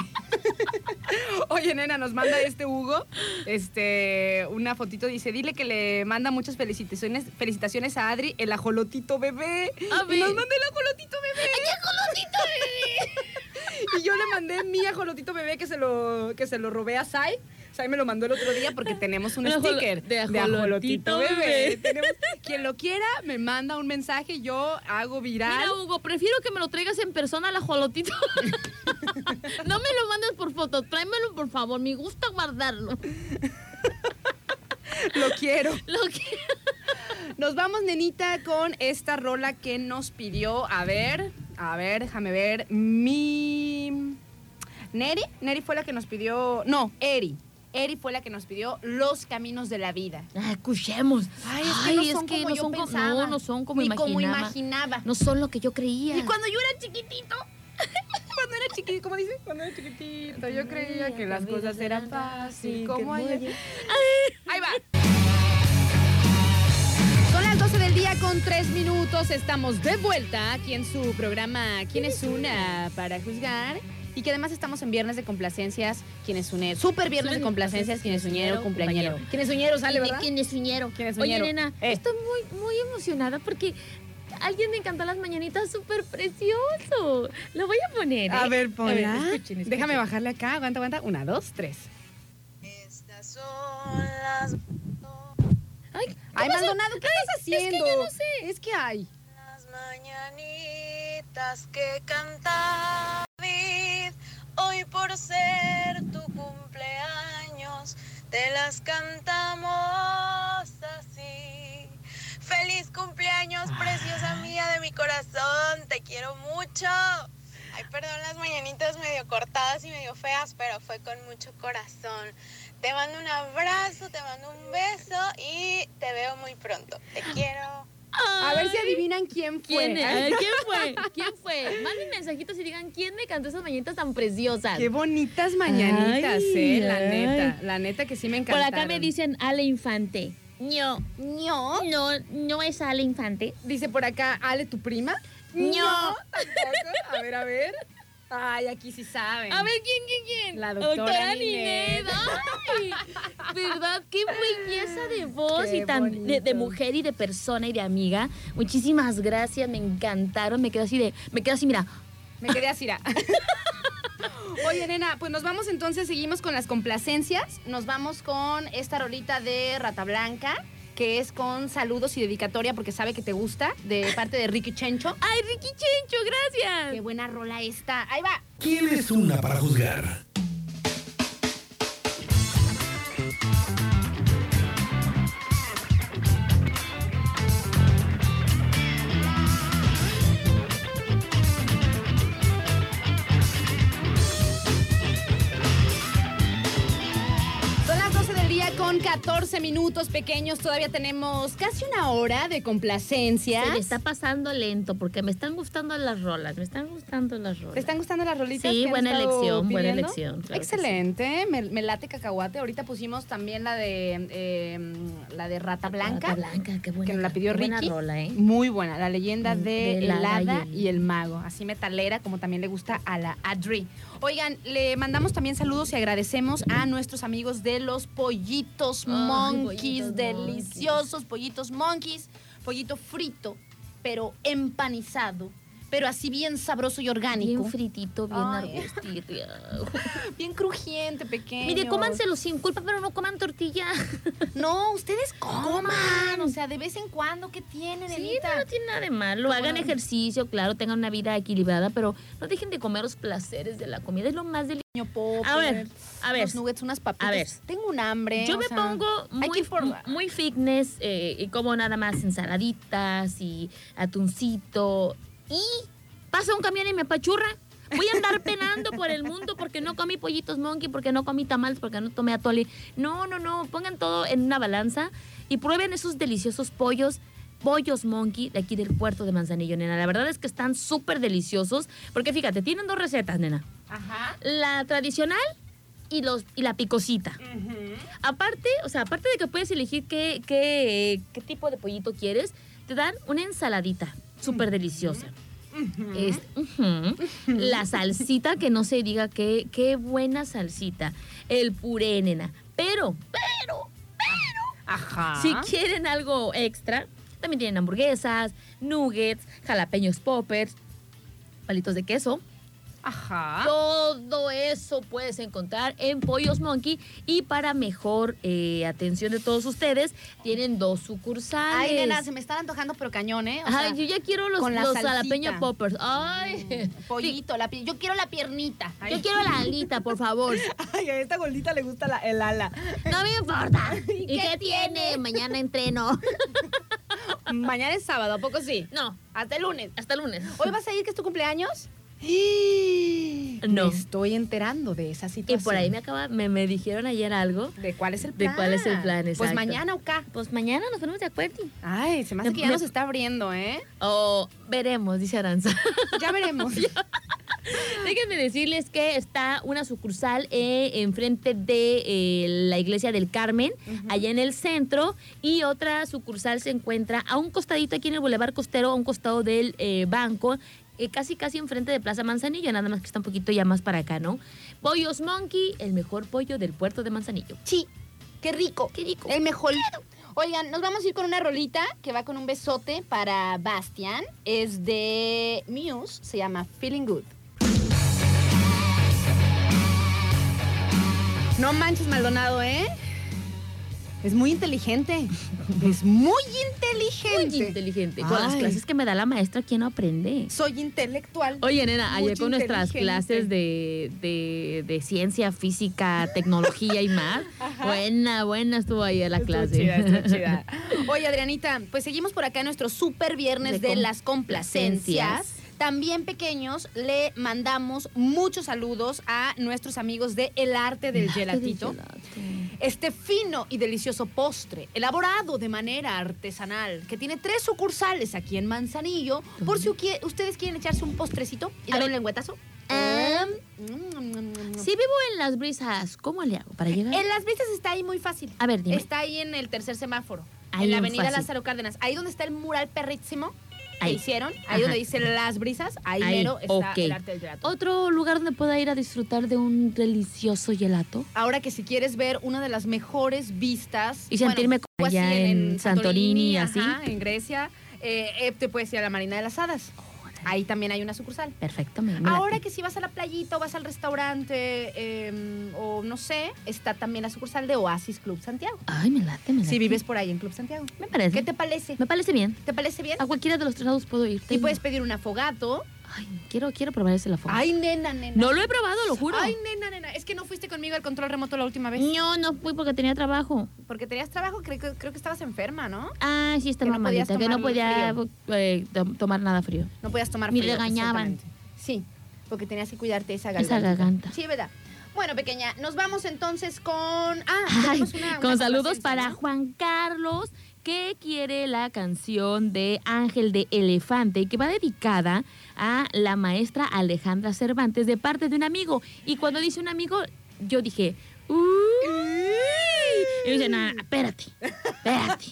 Oye, nena, nos manda este Hugo este, una fotito. Dice, dile que le manda muchas felicitaciones, felicitaciones a Adri, el ajolotito bebé. A y ver. nos manda el ajolotito bebé. ajolotito bebé! y yo le mandé mi ajolotito bebé que se lo, que se lo robé a Sai. Sai me lo mandó el otro día porque tenemos un sticker de ajolotito bebé. Tenemos- quien lo quiera, me manda un mensaje, yo hago viral. Mira, Hugo, prefiero que me lo traigas en persona al ajolotito. no me lo mandes por foto, tráemelo por favor, me gusta guardarlo. Lo quiero. Lo que... Nos vamos, nenita, con esta rola que nos pidió. A ver, a ver, déjame ver. Mi. Neri. Neri fue la que nos pidió. No, Eri. Eri fue la que nos pidió Los Caminos de la Vida. Ah, escuchemos. Ay, es que no son como no yo son pensaba. no, no son como Ni imaginaba. como imaginaba. No son lo que yo creía. Y cuando yo era chiquitito, cuando era chiquitito, ¿cómo dice? Cuando era chiquitito, yo creía que las cosas eran fáciles. como ayer. Ahí va. Son las 12 del día con 3 minutos. Estamos de vuelta aquí en su programa ¿Quién es una para juzgar? Y que además estamos en viernes de complacencias. ¿Quién es unero? Super viernes de complacencias. ¿Quién es uñero? Cumpleañero. ¿Quién es uñero? Sale, ¿verdad? ¿Quién es suñero? ¿Quién es Oye, suñero? nena, Eh. estoy muy, muy emocionada porque alguien me cantó las mañanitas súper precioso. Lo voy a poner. ¿eh? A ver, ponla. escuchen, escuchen. Déjame bajarle acá. Aguanta, aguanta. Una, dos, tres. Estas son las, Ay, ¿qué Ay, pasó? Maldonado, ¿qué estás es que haciendo? yo no sé. Es que hay. las mañanitas que canta David. Hoy por ser tu cumpleaños, te las cantamos así. Feliz cumpleaños, preciosa mía de mi corazón. Te quiero mucho. Ay, perdón las mañanitas medio cortadas y medio feas, pero fue con mucho corazón. Te mando un abrazo, te mando un beso y te veo muy pronto. Te quiero. A ver si adivinan quién fue. ¿Quién, ver, ¿Quién fue? ¿Quién fue? Manden mensajitos y digan quién me cantó esas mañanitas tan preciosas. Qué bonitas mañanitas, Ay, eh, la ay. neta. La neta que sí me Por encantaron. acá me dicen Ale Infante. No, ¿No? no, no es Ale Infante. Dice por acá, Ale, ¿tu prima? No. tampoco. A ver, a ver. Ay, aquí sí saben. A ver, ¿quién, quién, quién? La doctora Nined. Ay, ¿verdad? Qué belleza de voz Qué y tan de, mujer y de persona y de amiga. Muchísimas gracias, me encantaron. Me quedo así de, me quedo así, mira. Me quedé así. ra. Oye, nena, pues nos vamos entonces, seguimos con las complacencias. Nos vamos con esta rolita de Rata Blanca, que es con saludos y dedicatoria porque sabe que te gusta, de parte de Ricky Chencho. Ay, Ricky Chencho, gracias. Qué buena rola esta. Ahí va. ¿Quién es una para juzgar? 14 minutos pequeños. Todavía tenemos casi una hora de complacencias. Se me está pasando lento porque me están gustando las rolas, me están gustando las rolas. ¿Te están gustando las rolitas? Sí, que han buena estado elección, buena elección, que sí. Excelente, me, me late cacahuate. Ahorita pusimos también la de eh, la de Rata Blanca, Rata Blanca, qué buena. que nos la pidió qué buena Ricky. rola, ¿eh? Muy buena, la leyenda Mm, de, de la hada y y el- el mago, así metalera como también le gusta a la Adri. Oigan, le mandamos también saludos y agradecemos a nuestros amigos de los pollitos monkeys, pollitos deliciosos pollitos monkeys, pollito frito, pero empanizado, pero así bien sabroso y orgánico. Bien fritito, bien Ay. arbustirria. Bien crujiente, pequeño. Mire, cómanselo sin culpa, pero no coman tortilla. No, ustedes coman. O sea, de vez en cuando, ¿qué tiene, Sí, no, no tiene nada de malo. ¿Cómo Hagan ejercicio, claro, tengan una vida equilibrada, pero no dejen de comer los placeres de la comida. Es lo más delicioso. Popper, A ver, a ver. Unos nuggets, unas papitas. A ver. Tengo un hambre. Yo me sea, pongo muy, muy fitness eh, y como nada más ensaladitas y atuncito. Y pasa un camión y me apachurra. Voy a andar penando por el mundo porque no comí pollitos monkey, porque no comí tamales, porque no tomé atole. No, no, no. Pongan todo en una balanza y prueben esos deliciosos pollos. Pollos Monkey de aquí del puerto de Manzanillo, nena. La verdad es que están súper deliciosos. Porque fíjate, tienen dos recetas, nena. Ajá. La tradicional y, los, y la picosita. Aparte, o sea, aparte de que puedes elegir qué, qué, qué tipo de pollito quieres, te dan una ensaladita súper deliciosa. Es-. La salsita, que no se diga qué, qué buena salsita. El puré, nena. Pero, pero, Ajá. si quieren algo extra, también tienen hamburguesas, nuggets, jalapeños poppers, palitos de queso. Ajá. Todo eso puedes encontrar en Pollos Monkey y para mejor eh, atención de todos ustedes, tienen dos sucursales. Ay, nena, se me están antojando, pero cañón, ¿eh? O sea, Ay, yo ya quiero los, con la los salsita. Mm, jalapeño poppers. Ay, Pollito, la pi- yo quiero la piernita. yo quiero la alita, por favor. Ay, a esta gordita le gusta la, el ala. No me importa. ¿Y, qué qué, tiene? tiene? Mañana entreno. Mañana es sábado, ¿a poco sí? No, Hasta el lunes. hasta el lunes. ¿Hoy vas a ir que es tu cumpleaños? No. Me estoy enterando de esa Y situación. por ahí me acaba, me, me dijeron ayer algo. ¿De cuál es el ¿De plan? cuál es el plan? Pues mañana o acá. Pues mañana nos ponemos de acuerdo. Ay, se me hace Me- que ya me- nos está abriendo, ¿eh? O veremos, dice Aranza. Ya veremos. Déjenme decirles que está una sucursal eh, enfrente de eh, la iglesia del Carmen, allá en el centro, y otra sucursal se encuentra a un costadito aquí en el Boulevard Costero, a un costado del eh, banco. Eh, casi casi enfrente de Plaza Manzanillo, nada más que está un poquito ya más para acá, ¿no? Pollos Monkey, el mejor pollo del puerto de Manzanillo. Sí, qué rico. Qué rico. El mejor. Oigan, nos vamos a ir con una rolita que va con un besote para Bastian. Es de Muse, se llama Feeling Good. No manches, Maldonado, ¿eh? Es muy inteligente. Es muy inteligente. Muy inteligente. Con las clases que me da la maestra, ¿quién no aprende? Soy intelectual. Oye, nena, ayer con nuestras clases de, de- de ciencia, física, tecnología y más. Buena, buena estuvo ayer la Estuvo clase. chida, estuvo chida. Oye, Adrianita, pues seguimos por acá en nuestro super viernes De de, las complacencias. complacencias. También pequeños, le mandamos muchos saludos a nuestros amigos de El Arte del Gelatito. Este fino y delicioso postre, elaborado de manera artesanal, que tiene tres sucursales aquí en Manzanillo. Por si ustedes quieren echarse un postrecito y A ver. un lengüetazo. Mm, si vivo en las brisas, ¿cómo le hago para llegar? En las vistas está ahí muy fácil. A ver, dime. Está ahí en el tercer semáforo. Ahí en la en avenida fácil. Lázaro Cárdenas. Ahí donde está el mural perrísimo que Ahí. hicieron. Ahí Ajá. donde dice las brisas. Ahí, Ahí, mero está ok. el arte del gelato. ¿Otro lugar donde pueda ir a disfrutar de un delicioso gelato? Ahora que si quieres ver una de las mejores vistas. Y sentirme como pues allá sí, en Santorini, así. ajá, en Grecia. eh, eh, te puedes ir a la Marina de las Hadas. Ahí también hay una sucursal. Perfecto, me, me Ahora que si vas a la playita o vas al restaurante eh, o no sé, está también la sucursal de Oasis Club Santiago. Ay, me late, me late. Si vives por ahí en Club Santiago. Me parece. ¿Qué te parece? Me parece bien. ¿Te parece bien? A cualquiera de los tres lados puedo ir. Y puedes pedir un afogato. Ay, quiero, quiero probar ese la foto. Ay, nena, nena. No lo he probado, lo juro. Ay, nena, nena. Es que no fuiste conmigo al control remoto la última vez. No, no fui porque tenía trabajo. Porque tenías trabajo, creo, que- creo que estabas enferma, ¿no? Ah, sí, estaba Que no podías malita, que no podía eh, to- tomar nada frío. No podías tomar Me frío, regañaban. exactamente. Sí, porque tenías que cuidarte esa garganta. Esa garganta. Sí, ¿verdad? Bueno, pequeña, nos vamos entonces con... Ah, Ay, tenemos una- con saludos complacencia, para ¿no? Juan Carlos, que quiere la canción de Ángel de Elefante, que va dedicada a la maestra Alejandra Cervantes de parte de un amigo. Y cuando dice un amigo, yo dije, "Uy". Y dice, no, espérate, espérate.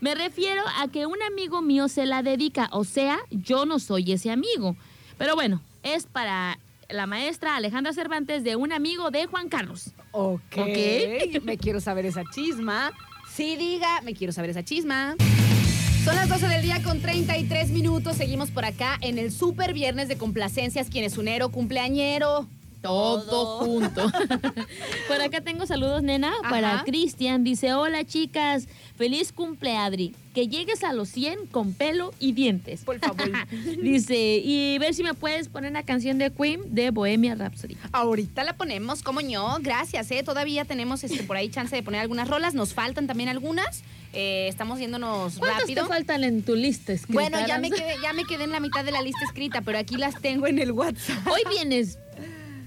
Me refiero a que un amigo mío se la dedica, o sea, yo no soy ese amigo. Pero bueno, es para la maestra Alejandra Cervantes de un amigo de Juan Carlos. Ok. Ok. Me quiero saber esa chisma. Sí, diga, me quiero saber esa chisma. Son las 12 del día con 33 minutos. Seguimos por acá en el super viernes de complacencias. ¿Quién es unero, cumpleañero? Todo junto. Por acá tengo saludos, nena, para. Cristian. Dice, hola chicas, feliz cumple Adri. Que llegues a los 100 con pelo y dientes. Por favor. Dice, y ver si me puedes poner una canción de Queen de Bohemia Rhapsody. Ahorita la ponemos, como no. Gracias, ¿eh? Todavía tenemos este, por ahí chance de poner algunas rolas. Nos faltan también algunas. Eh, estamos yéndonos ¿Cuántas rápido. te faltan en tu lista escrita, Bueno, ya me, quedé, ya me quedé en la mitad de la lista escrita, pero aquí las tengo en el WhatsApp. Hoy vienes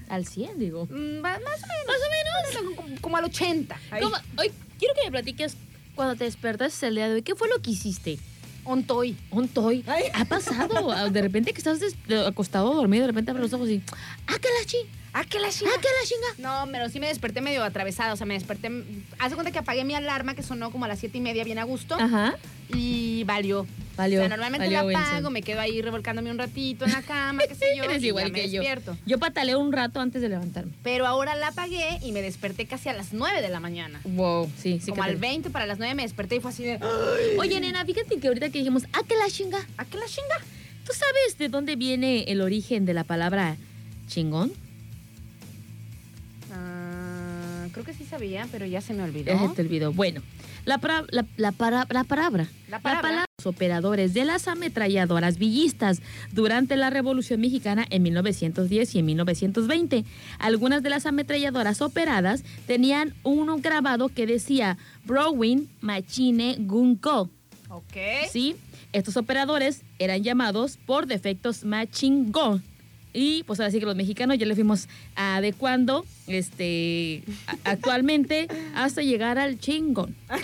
al 100, digo. Mm, más o menos. Más o menos. Como, como al 80. Ahí. ¿Cómo? Hoy quiero que me platiques cuando te despertaste el día de hoy. ¿Qué fue lo que hiciste? Ontoy. Un toy. Ay. Ha pasado. ah, De repente que estás acostado dormido, de repente abres los ojos y. ¡Ah, que la chi! ¿Ah, qué la chinga? ¡Ah, que la chinga! No, pero sí me desperté medio atravesada. O sea, me desperté. Haz de cuenta que apagué mi alarma que sonó como a las siete y media, bien a gusto. Ajá. Y valió. Valió. o sea, normalmente valió, la Wilson. apago, me quedo ahí revolcándome un ratito en la cama, qué sé yo. Eres y ya igual me que yo. despierto. Yo pataleo un rato antes de levantarme. Pero ahora la apagué y me desperté casi a las 9 de la mañana. Wow, sí, sí. como que al te- 20 para las 9 me desperté y fue así de. Oye, nena, fíjate que ahorita que dijimos, ¡ah, que la chinga! ¿A qué la chinga? ¿Tú sabes de dónde viene el origen de la palabra chingón? Sabía, pero ya se me olvidó. Ya se te olvidó. Bueno, la, pra- la, la para- la palabra. La palabra. Los operadores de las ametralladoras villistas durante la Revolución Mexicana en 1910 y en 1920. Algunas de las ametralladoras operadas tenían uno grabado que decía Browning Machine Gun Co. Ok. ¿Sí? Estos operadores eran llamados por defectos Machine Gun. Y pues ahora sí que los mexicanos ya le fuimos adecuando este, a- actualmente hasta llegar al chingón.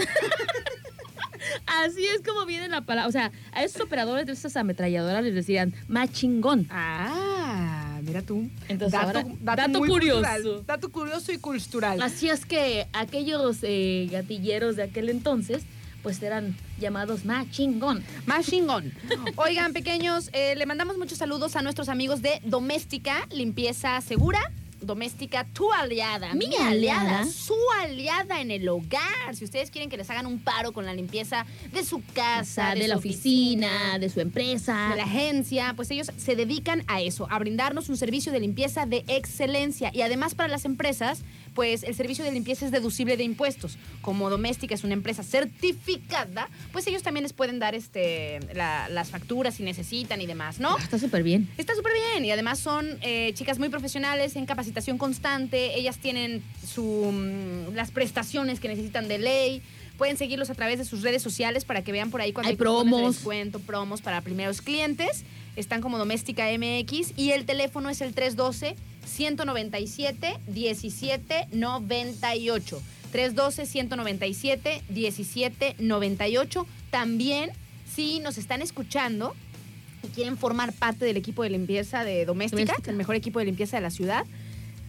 Así es como viene la palabra. O sea, a esos operadores de esas ametralladoras les decían más chingón. Ah, mira tú. Entonces, dato, ahora, dato dato muy curioso. cultural, dato curioso y cultural. Así es que aquellos eh, gatilleros de aquel entonces, pues eran llamados más chingón. Más chingón. Oigan, pequeños, eh, le mandamos muchos saludos a nuestros amigos de Doméstica, Limpieza Segura. Doméstica, tu aliada, mi, Mi aliada, aliada. su aliada en el hogar. Si ustedes quieren que les hagan un paro con la limpieza de su casa, de, su la oficina, de su empresa. de la agencia, pues ellos se dedican a eso, a brindarnos un servicio de limpieza de excelencia. Y además para las empresas, pues el servicio de limpieza es deducible de impuestos. Como Doméstica es una empresa certificada, pues ellos también les pueden dar este, la- las facturas si necesitan y demás, ¿no? Está súper bien. Está súper bien y además son eh, chicas muy profesionales en capacitación constante. Ellas tienen su, mm, las prestaciones que necesitan de ley. Pueden seguirlos a través de sus redes sociales para que vean por ahí cuando Hay de promos. descuento, promos para primeros clientes. Están como Doméstica MX y el teléfono es el 312 197 1798. 312 197 1798. También si nos están escuchando y quieren formar parte del equipo de limpieza de Doméstica, Doméstica. el mejor equipo de limpieza de la ciudad.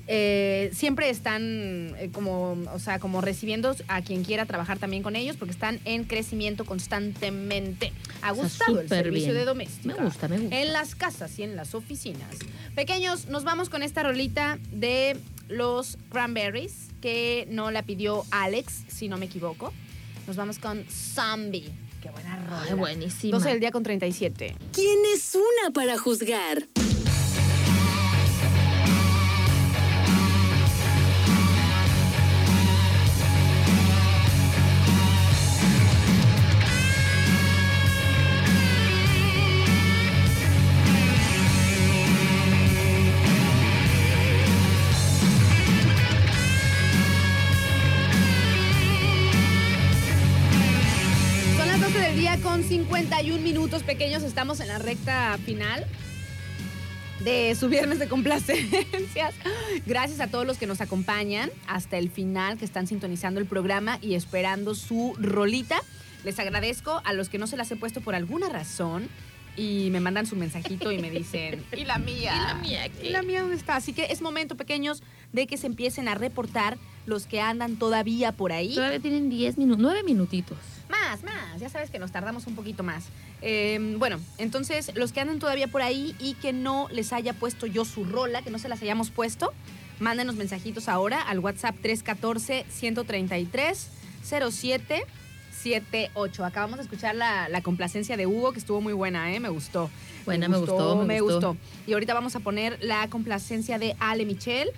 Eh, siempre están eh, como, o sea, como recibiendo a quien quiera trabajar también con ellos porque están en crecimiento constantemente. Ha O sea, gustado el servicio bien. de doméstica. Me gusta, me gusta. En las casas y en las oficinas. Pequeños, nos vamos con esta rolita de los Cranberries que no la pidió Alex, si no me equivoco. Nos vamos con Zombie. Qué buena rola. Ay, buenísima. 12 del día con 37. ¿Quién es una para juzgar? 51 minutos pequeños. Estamos en la recta final de su viernes de complacencias. Gracias a todos los que nos acompañan hasta el final, que están sintonizando el programa y esperando su rolita. Les agradezco a los que no se las he puesto por alguna razón y me mandan su mensajito y me dicen, ¿y la mía? ¿Y la mía qué? ¿Y la mía dónde está? Así que es momento, pequeños, de que se empiecen a reportar los que andan todavía por ahí. Todavía tienen 10 minutos, 9 minutitos. Más, más, ya sabes que nos tardamos un poquito más. Eh, bueno, entonces los que andan todavía por ahí y que no les haya puesto yo su rola, que no se las hayamos puesto, mándenos mensajitos ahora al WhatsApp 314-133-0778. Acabamos de escuchar la, la complacencia de Hugo, que estuvo muy buena, ¿eh? Me gustó. Buena, me gustó, me me gustó. gustó. Y ahorita vamos a poner la complacencia de Ale Michel.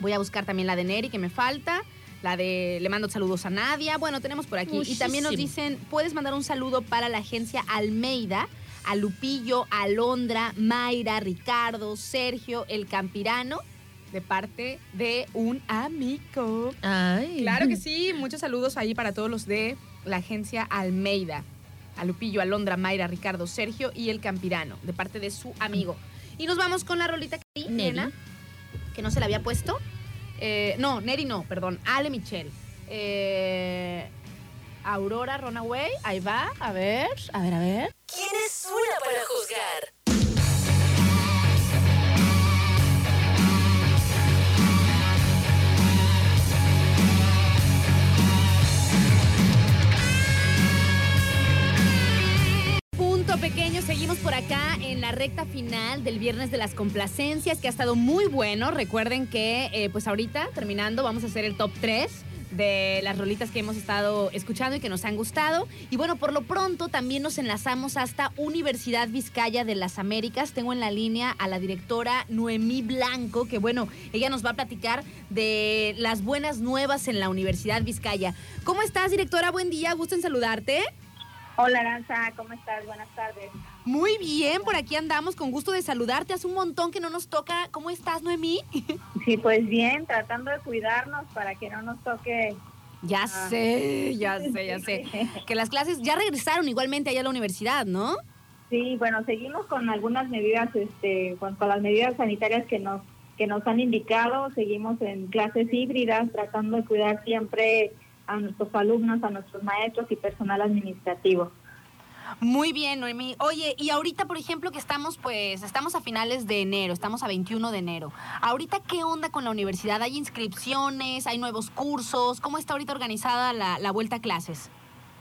Voy a buscar también la de Neri, que me falta. La de Le mando saludos a Nadia. Bueno, tenemos por aquí. Y también nos dicen, puedes mandar un saludo para la agencia Almeida, a Lupillo, Alondra, Mayra, Ricardo, Sergio, el Campirano, de parte de un amigo. Ay. Claro que sí, muchos saludos ahí para todos los de la agencia Almeida. A Lupillo, Alondra, Mayra, Ricardo, Sergio y el Campirano, de parte de su amigo. Y nos vamos con la rolita que nena, que no se la había puesto. Eh, no, Neri no, perdón, Ale Michel. Eh, Aurora Runaway, ahí va, a ver, a ver, a ver. ¿Quién es una para juzgar? Punto pequeño, seguimos por acá en la recta final del viernes de las complacencias, que ha estado muy bueno. Recuerden que eh, pues ahorita, terminando, vamos a hacer el top 3 de las rolitas que hemos estado escuchando y que nos han gustado. Y bueno, por lo pronto también nos enlazamos hasta Universidad Vizcaya de las Américas. Tengo en la línea a la directora Noemí Blanco, que bueno, ella nos va a platicar de las buenas nuevas en la Universidad Vizcaya. ¿Cómo estás, directora? Buen día, gusto en saludarte. Hola Aranza, ¿cómo estás? Buenas tardes. Muy bien, por aquí andamos, con gusto de saludarte. Hace un montón que no nos toca. ¿Cómo estás, Noemí? Sí, pues bien, tratando de cuidarnos para que no nos toque. Ya Ah. sé, ya sé, ya sé. Que las clases ya regresaron igualmente allá a la universidad, ¿no? Sí, bueno, seguimos con algunas medidas, este, con, con las medidas sanitarias que nos que nos han indicado. Seguimos en clases híbridas, tratando de cuidar siempre a nuestros alumnos, a nuestros maestros y personal administrativo. Muy bien, Noemí. Oye, y ahorita, por ejemplo, que estamos, pues, estamos a finales de enero, estamos a 21 de enero. Ahorita, ¿qué onda con la universidad? ¿Hay inscripciones? ¿Hay nuevos cursos? ¿Cómo está ahorita organizada la, la vuelta a clases?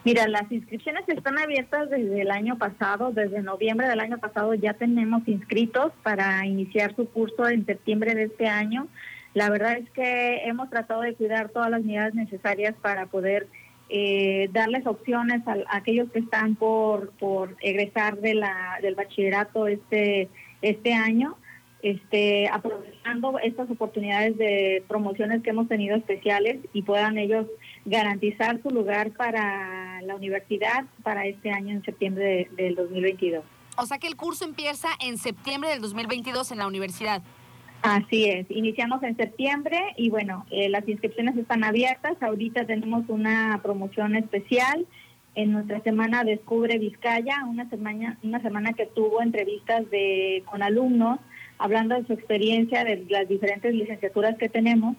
Mira, las inscripciones están abiertas desde el año pasado, desde noviembre del año pasado ya tenemos inscritos para iniciar su curso en septiembre de este año. La verdad es que hemos tratado de cuidar todas las medidas necesarias para poder eh, darles opciones a, aquellos que están por, por egresar de la, del bachillerato este, este año, este, aprovechando estas oportunidades de promociones que hemos tenido especiales y puedan ellos garantizar su lugar para la universidad para este año en septiembre de, del 2022. O sea que el curso empieza en septiembre del 2022 en la universidad. Así es, iniciamos en septiembre y bueno, eh, las inscripciones están abiertas. Ahorita tenemos una promoción especial en nuestra semana Descubre Vizcaya, una semana, una semana que tuvo entrevistas de, con alumnos hablando de su experiencia, de las diferentes licenciaturas que tenemos,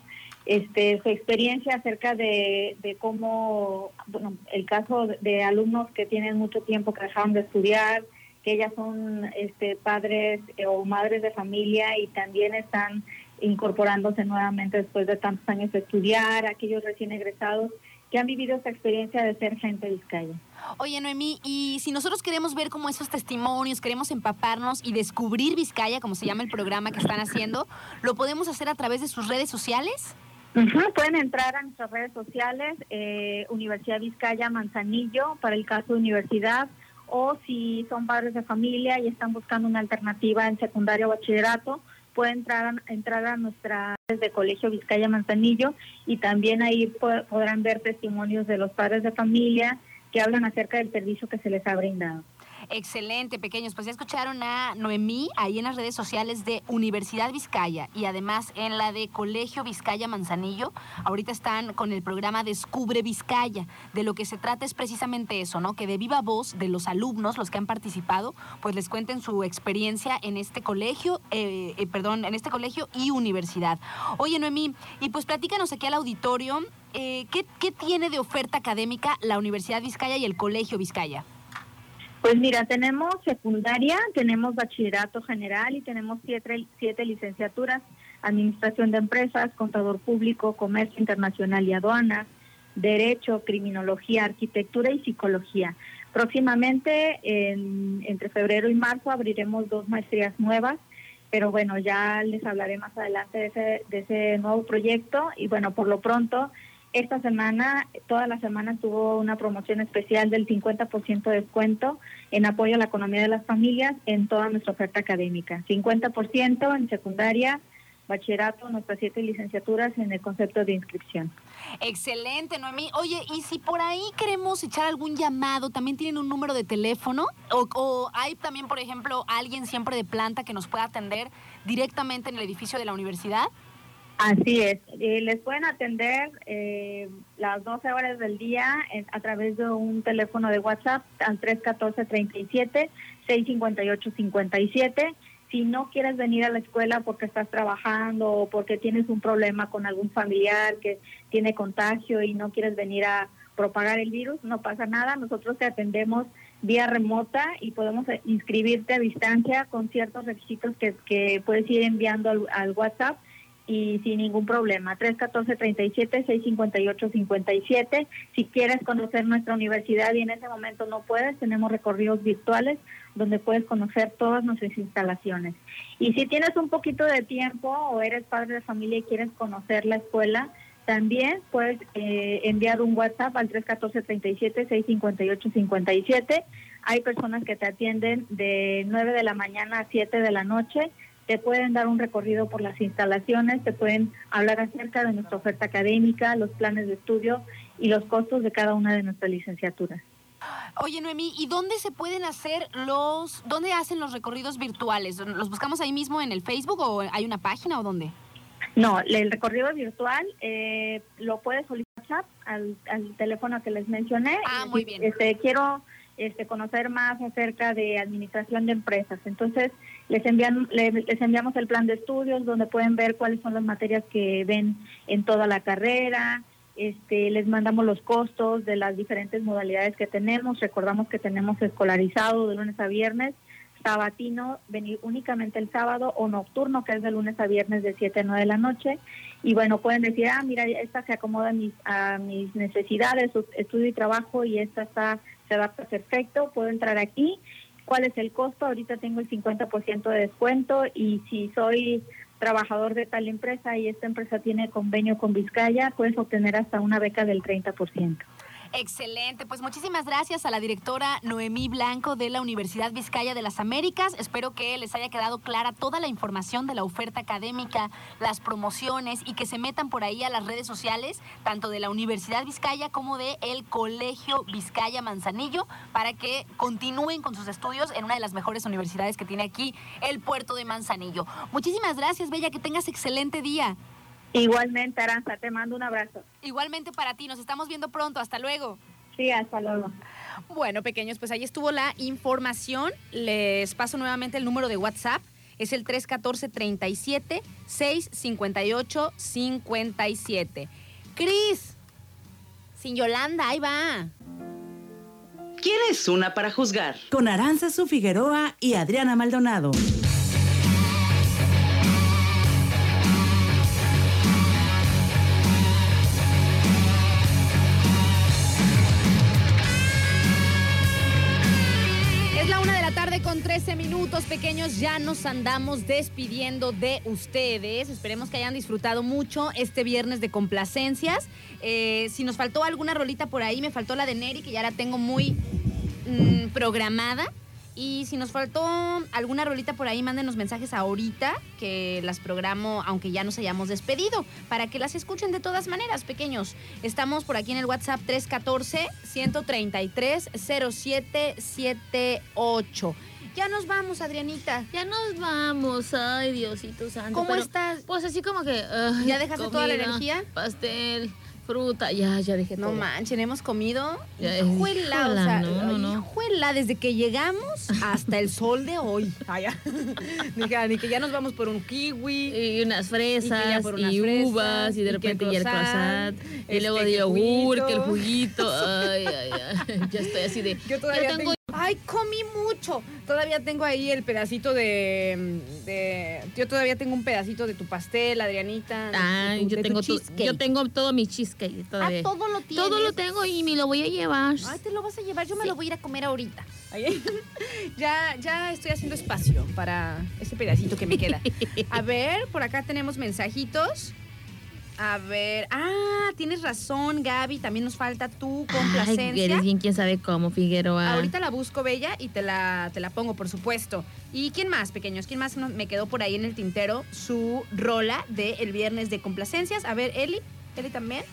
este, su experiencia acerca de, de cómo, bueno, el caso de alumnos que tienen mucho tiempo que dejaron de estudiar, que ellas son este, padres eh, o madres de familia y también están incorporándose nuevamente después de tantos años de estudiar, aquellos recién egresados que han vivido esta experiencia de ser gente de Vizcaya. Oye, Noemí, y si nosotros queremos ver como esos testimonios, queremos empaparnos y descubrir Vizcaya, como se llama el programa que están haciendo, ¿lo podemos hacer a través de sus redes sociales? Uh -huh. Pueden entrar a nuestras redes sociales, eh, Universidad Vizcaya Manzanillo, para el caso de universidad, o si son padres de familia y están buscando una alternativa en secundario o bachillerato, pueden entrar a, entrar a nuestra de Colegio Vizcaya Manzanillo y también ahí podrán ver testimonios de los padres de familia que hablan acerca del servicio que se les ha brindado. Excelente, pequeños. Pues ya escucharon a Noemí ahí en las redes sociales de Universidad Vizcaya y además en la de Colegio Vizcaya Manzanillo. Ahorita están con el programa Descubre Vizcaya. De lo que se trata es precisamente eso, ¿no? Que de viva voz de los alumnos, los que han participado, pues les cuenten su experiencia en este colegio, eh, eh, perdón, en este colegio y universidad. Oye, Noemí, y pues platícanos aquí al auditorio, eh, ¿qué, ¿qué tiene de oferta académica la Universidad Vizcaya y el Colegio Vizcaya? Pues mira, tenemos secundaria, tenemos bachillerato general y tenemos siete, siete, licenciaturas, administración de empresas, contador público, comercio internacional y aduanas, derecho, criminología, arquitectura y psicología. Próximamente, en, entre febrero y marzo, abriremos dos maestrías nuevas, pero bueno, ya les hablaré más adelante de ese, de ese nuevo proyecto y bueno, por lo pronto esta semana, toda la semana tuvo una promoción especial del 50% de descuento en apoyo a la economía de las familias en toda nuestra oferta académica. 50% en secundaria, bachillerato, nuestras siete licenciaturas en el concepto de inscripción. Excelente, Noemí. Oye, y si por ahí queremos echar algún llamado, ¿también tienen un número de teléfono? ¿O, o hay también, por ejemplo, alguien siempre de planta que nos pueda atender directamente en el edificio de la universidad? Así es, eh, les pueden atender eh, las 12 horas del día en, a través de un teléfono de WhatsApp al 314-37-658-57. Si no quieres venir a la escuela porque estás trabajando o porque tienes un problema con algún familiar que tiene contagio y no quieres venir a propagar el virus, no pasa nada, nosotros te atendemos vía remota y podemos inscribirte a distancia con ciertos requisitos que, que puedes ir enviando al, al WhatsApp y sin ningún problema. 314-37-658-57. Si quieres conocer nuestra universidad y en ese momento no puedes, tenemos recorridos virtuales donde puedes conocer todas nuestras instalaciones. Y si tienes un poquito de tiempo o eres padre de familia y quieres conocer la escuela, también puedes eh, enviar un WhatsApp al 314-37-658-57. Hay personas que te atienden de 9 de la mañana a 7 de la noche te pueden dar un recorrido por las instalaciones, te pueden hablar acerca de nuestra oferta académica, los planes de estudio y los costos de cada una de nuestras licenciaturas. Oye, Noemí, ¿y dónde se pueden hacer los, dónde hacen los recorridos virtuales? ¿Los buscamos ahí mismo en el Facebook o hay una página o dónde? No, el recorrido virtual eh, lo puedes solicitar al, al, teléfono que les mencioné. Ah, muy bien. Este, quiero este, conocer más acerca de administración de empresas. Entonces, les, envían, le- les enviamos el plan de estudios donde pueden ver cuáles son las materias que ven en toda la carrera. Este, les mandamos los costos de las diferentes modalidades que tenemos. Recordamos que tenemos escolarizado de lunes a viernes, sabatino, venir únicamente el sábado o nocturno, que es de lunes a viernes de 7 a 9 de la noche. Y bueno, pueden decir, ah, mira, esta se acomoda a mis, a mis necesidades, estudio y trabajo, y esta está, se adapta perfecto, puedo entrar aquí. ¿Cuál es el costo? Ahorita tengo el 50% de descuento y si soy trabajador de tal empresa y esta empresa tiene convenio con Vizcaya, puedes obtener hasta una beca del 30%. Excelente, pues muchísimas gracias a la directora Noemí Blanco de la Universidad Vizcaya de las Américas. Espero que les haya quedado clara toda la información de la oferta académica, las promociones y que se metan por ahí a las redes sociales, tanto de la Universidad Vizcaya como de el Colegio Vizcaya Manzanillo, para que continúen con sus estudios en una de las mejores universidades que tiene aquí el puerto de Manzanillo. Muchísimas gracias, Bella, que tengas excelente día. Igualmente, Aranza, te mando un abrazo. Igualmente para ti, nos estamos viendo pronto, hasta luego. Sí, hasta luego. Bueno, pequeños, pues ahí estuvo la información. Les paso nuevamente el número de WhatsApp. Es el 314-37-658-57. Cris, sin Yolanda, ahí va. ¿Quién es una para juzgar? Con Aranza Figueroa y Adriana Maldonado. 13 minutos, pequeños. Ya nos andamos despidiendo de ustedes. Esperemos que hayan disfrutado mucho este viernes de complacencias. Eh, si nos faltó alguna rolita por ahí, me faltó la de Neri, que ya la tengo muy mm, programada. Y si nos faltó alguna rolita por ahí, mándenos mensajes ahorita, que las programo, aunque ya nos hayamos despedido, para que las escuchen de todas maneras, pequeños. Estamos por aquí en el WhatsApp 314-133-0778. Ya nos vamos, Adrianita. Ya nos vamos. Ay, Diosito santo. ¿Cómo pero, estás? Pues así como que. ay, ¿Ya dejaste toda la energía? Pastel, fruta, ya, ya dejé No todo. manchen, hemos comido. Ya, Hijuela, o sea, no, no, no. hijuela, desde que llegamos hasta el sol de hoy. Ay, ya. Dije, ni que ya nos vamos por un kiwi. Y unas fresas, Y y, que ya por unas fresas, uvas, y de y repente ya el croissant, croissant, este, y luego de yogur, que el juguito. Ay, ay, ay. Ya estoy así de. Yo todavía tengo... Ay, comí mucho. Todavía tengo ahí el pedacito de, de- Yo todavía tengo un pedacito de tu pastel, Adrianita. de Ay, tu- yo de tengo, cheesecake. yo tengo todo mi cheesecake todavía. Ah, todo lo tienes. Todo lo tengo y me lo voy a llevar. Ay, te lo vas a llevar, yo me lo voy a ir a comer ahorita. Ya, ya estoy haciendo espacio para ese pedacito que me queda. A ver, por acá tenemos mensajitos. A ver, ah, tienes razón, Gaby, también nos falta tu Ay, complacencia. eres bien, quién sabe cómo, Figueroa. Ahorita la busco, Bella, y te la, te la pongo, por supuesto. ¿Y quién más, pequeños? ¿Quién más me quedó por ahí en el tintero? Su rola de el viernes de complacencias. A ver, Eli. Eli también.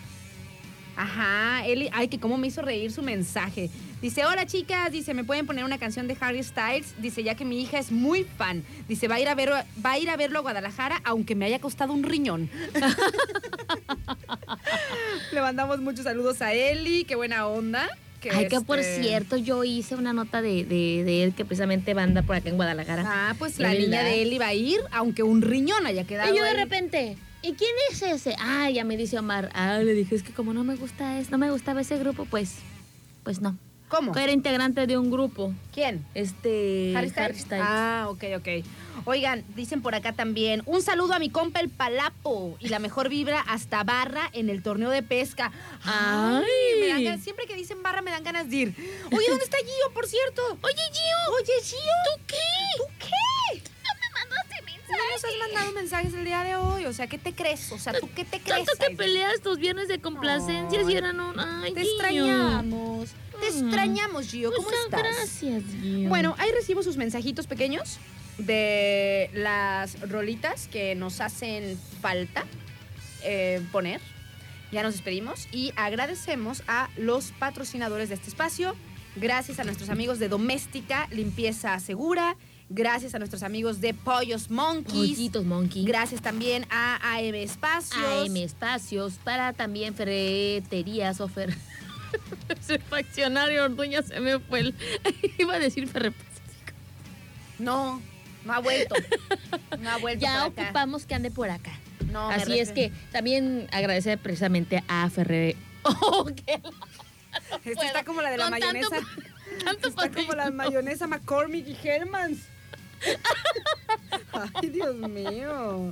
Ajá, Eli. Ay, que cómo me hizo reír su mensaje. Dice, hola chicas, dice, ¿me pueden poner una canción de Harry Styles? Dice, ya que mi hija es muy fan. Dice, va a ir a, ver, va a, ir a verlo a Guadalajara, aunque me haya costado un riñón. Le mandamos muchos saludos a Eli, qué buena onda. Que Ay, que por este- cierto, yo hice una nota de, de, de él que precisamente va a andar por acá en Guadalajara. Ah, pues Es la niña de él iba a ir, aunque un riñón haya quedado. Y yo de ahí. repente, ¿y quién es ese? Ah, ya me dice Omar. Ah, le dije, es que como no me gusta es, no me gustaba ese grupo, pues, pues no. ¿Cómo? Era integrante de un grupo. ¿Quién? Este. Harry Styles. Styles. Ah, ok, ok. Oigan, dicen por acá también, un saludo a mi compa el Palapo y la mejor vibra hasta Barra en el torneo de pesca. Ay, Ay. me dan ganas- siempre que dicen Barra me dan ganas de ir. Oye, ¿dónde está Gio, por cierto? Oye, Gio. Oye, Gio. ¿Tú qué? ¿Tú qué? Nos has mandado mensajes el día de hoy. O sea, ¿qué te crees? O sea, ¿tú qué te crees? Tanto que peleas tus viernes de complacencias Ay. y eran un. Ay, Te Gio. extrañamos. Te Mm. extrañamos, Gio. ¿Cómo Muchas estás? gracias, Gio. Bueno, ahí recibo sus mensajitos pequeños de las rolitas que nos hacen falta eh, poner. Ya nos despedimos y agradecemos a los patrocinadores de este espacio. Gracias a nuestros amigos de Doméstica Limpieza Segura. Gracias a nuestros amigos de Pollos Monkeys. Pollitos Monkey. Gracias también a AM Espacios. AM Espacios para también ferreterías o fer- Refaccionario Orduña se me fue el... Iba a decir Ferre No, no ha vuelto. No ha vuelto Ya por acá. ocupamos que ande por acá. No, Así es que también agradecer precisamente a Ferre... Oh, qué Esta está como la de la Con tanto- mayonesa. tanto está como la mayonesa McCormick y Hellmann's. Ay, Dios mío.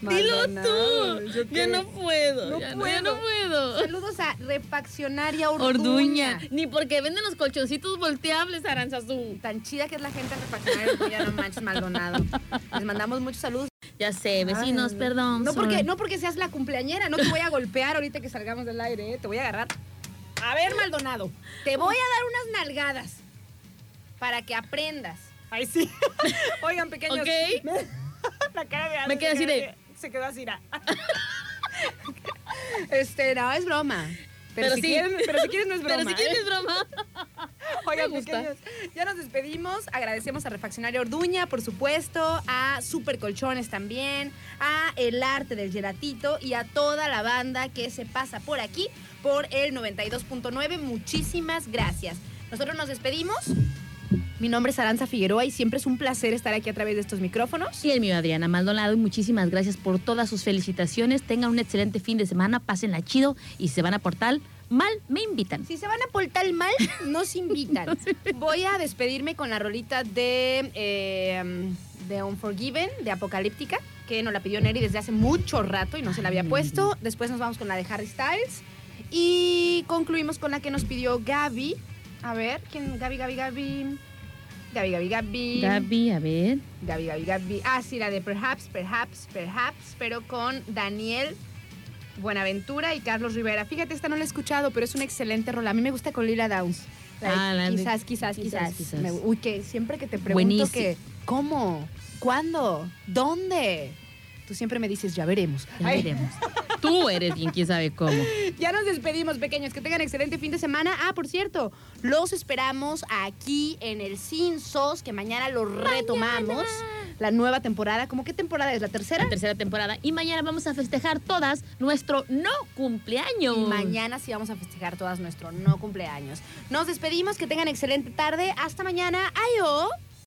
Dilo tú. ¿yo no puedo. No ya, no, puedo. ya no puedo. Saludos a Refaccionaria Orduña. Orduña. Ni porque venden los colchoncitos volteables, Aranzazú. Tan chida que es la gente Refaccionaria Orduña, no manches, Maldonado. Les mandamos muchos saludos. Ya sé, vecinos, Ay, perdón. No porque, no porque seas la cumpleañera, no te voy a golpear ahorita que salgamos del aire, ¿eh? te voy a agarrar. A ver, Maldonado, te voy a dar unas nalgadas para que aprendas. Ay, sí. Oigan, pequeños. Ok. me- la cara de Ana Me quedé así de- Se quedó así. ra. este, no, es broma. Pero, Pero si sí. quieren, pero si quieres no es broma. Pero si quieres ¿eh? es broma. Oigan, pequeños, ya nos despedimos. Agradecemos a Refaccionaria Orduña, por supuesto, a Super Colchones también, a El Arte del Gelatito y a toda la banda que se pasa por aquí por el 92.9. Muchísimas gracias. Nosotros nos despedimos. Mi nombre es Aranza Figueroa y siempre es un placer estar aquí a través de estos micrófonos. Y el mío, Adriana Maldonado, y muchísimas gracias por todas sus felicitaciones. Tengan un excelente fin de semana, pásenla chido y si se van a portar mal, me invitan. Si se van a portar mal, nos invitan. Voy a despedirme con la rolita de, eh, de Unforgiven, de Apocalíptica, que nos la pidió Neri desde hace mucho rato y no se la había puesto. Después nos vamos con la de Harry Styles. Y concluimos con la que nos pidió Gaby. A ver, ¿quién? Gaby, Gaby, Gaby. Gaby, Gaby, Gaby. Gaby, a ver. Gaby, Gaby, Gaby. Ah, sí, la de Perhaps, Perhaps, Perhaps, pero con Daniel Buenaventura y Carlos Rivera. Fíjate, esta no la he escuchado, pero es una excelente rola. A mí me gusta con Lila Downs. Like, Ah, la de- quizás, quizás, quizás, quizás, quizás. Me- uy, que siempre que te pregunto Buenísimo. que, ¿cómo? ¿Cuándo? ¿Dónde? Tú siempre me dices, ya veremos. Ya Ay, veremos. Tú eres quien quién sabe cómo. ya nos despedimos, pequeños. Que tengan excelente fin de semana. Ah, por cierto, los esperamos aquí en el Sin Sos, que mañana lo retomamos. La nueva temporada. ¿Cómo qué temporada es? ¿La tercera? La tercera temporada. Y mañana vamos a festejar todas nuestro no cumpleaños. Y mañana sí vamos a festejar todas nuestro no cumpleaños. Nos despedimos, que tengan excelente tarde. Hasta mañana. Ayo.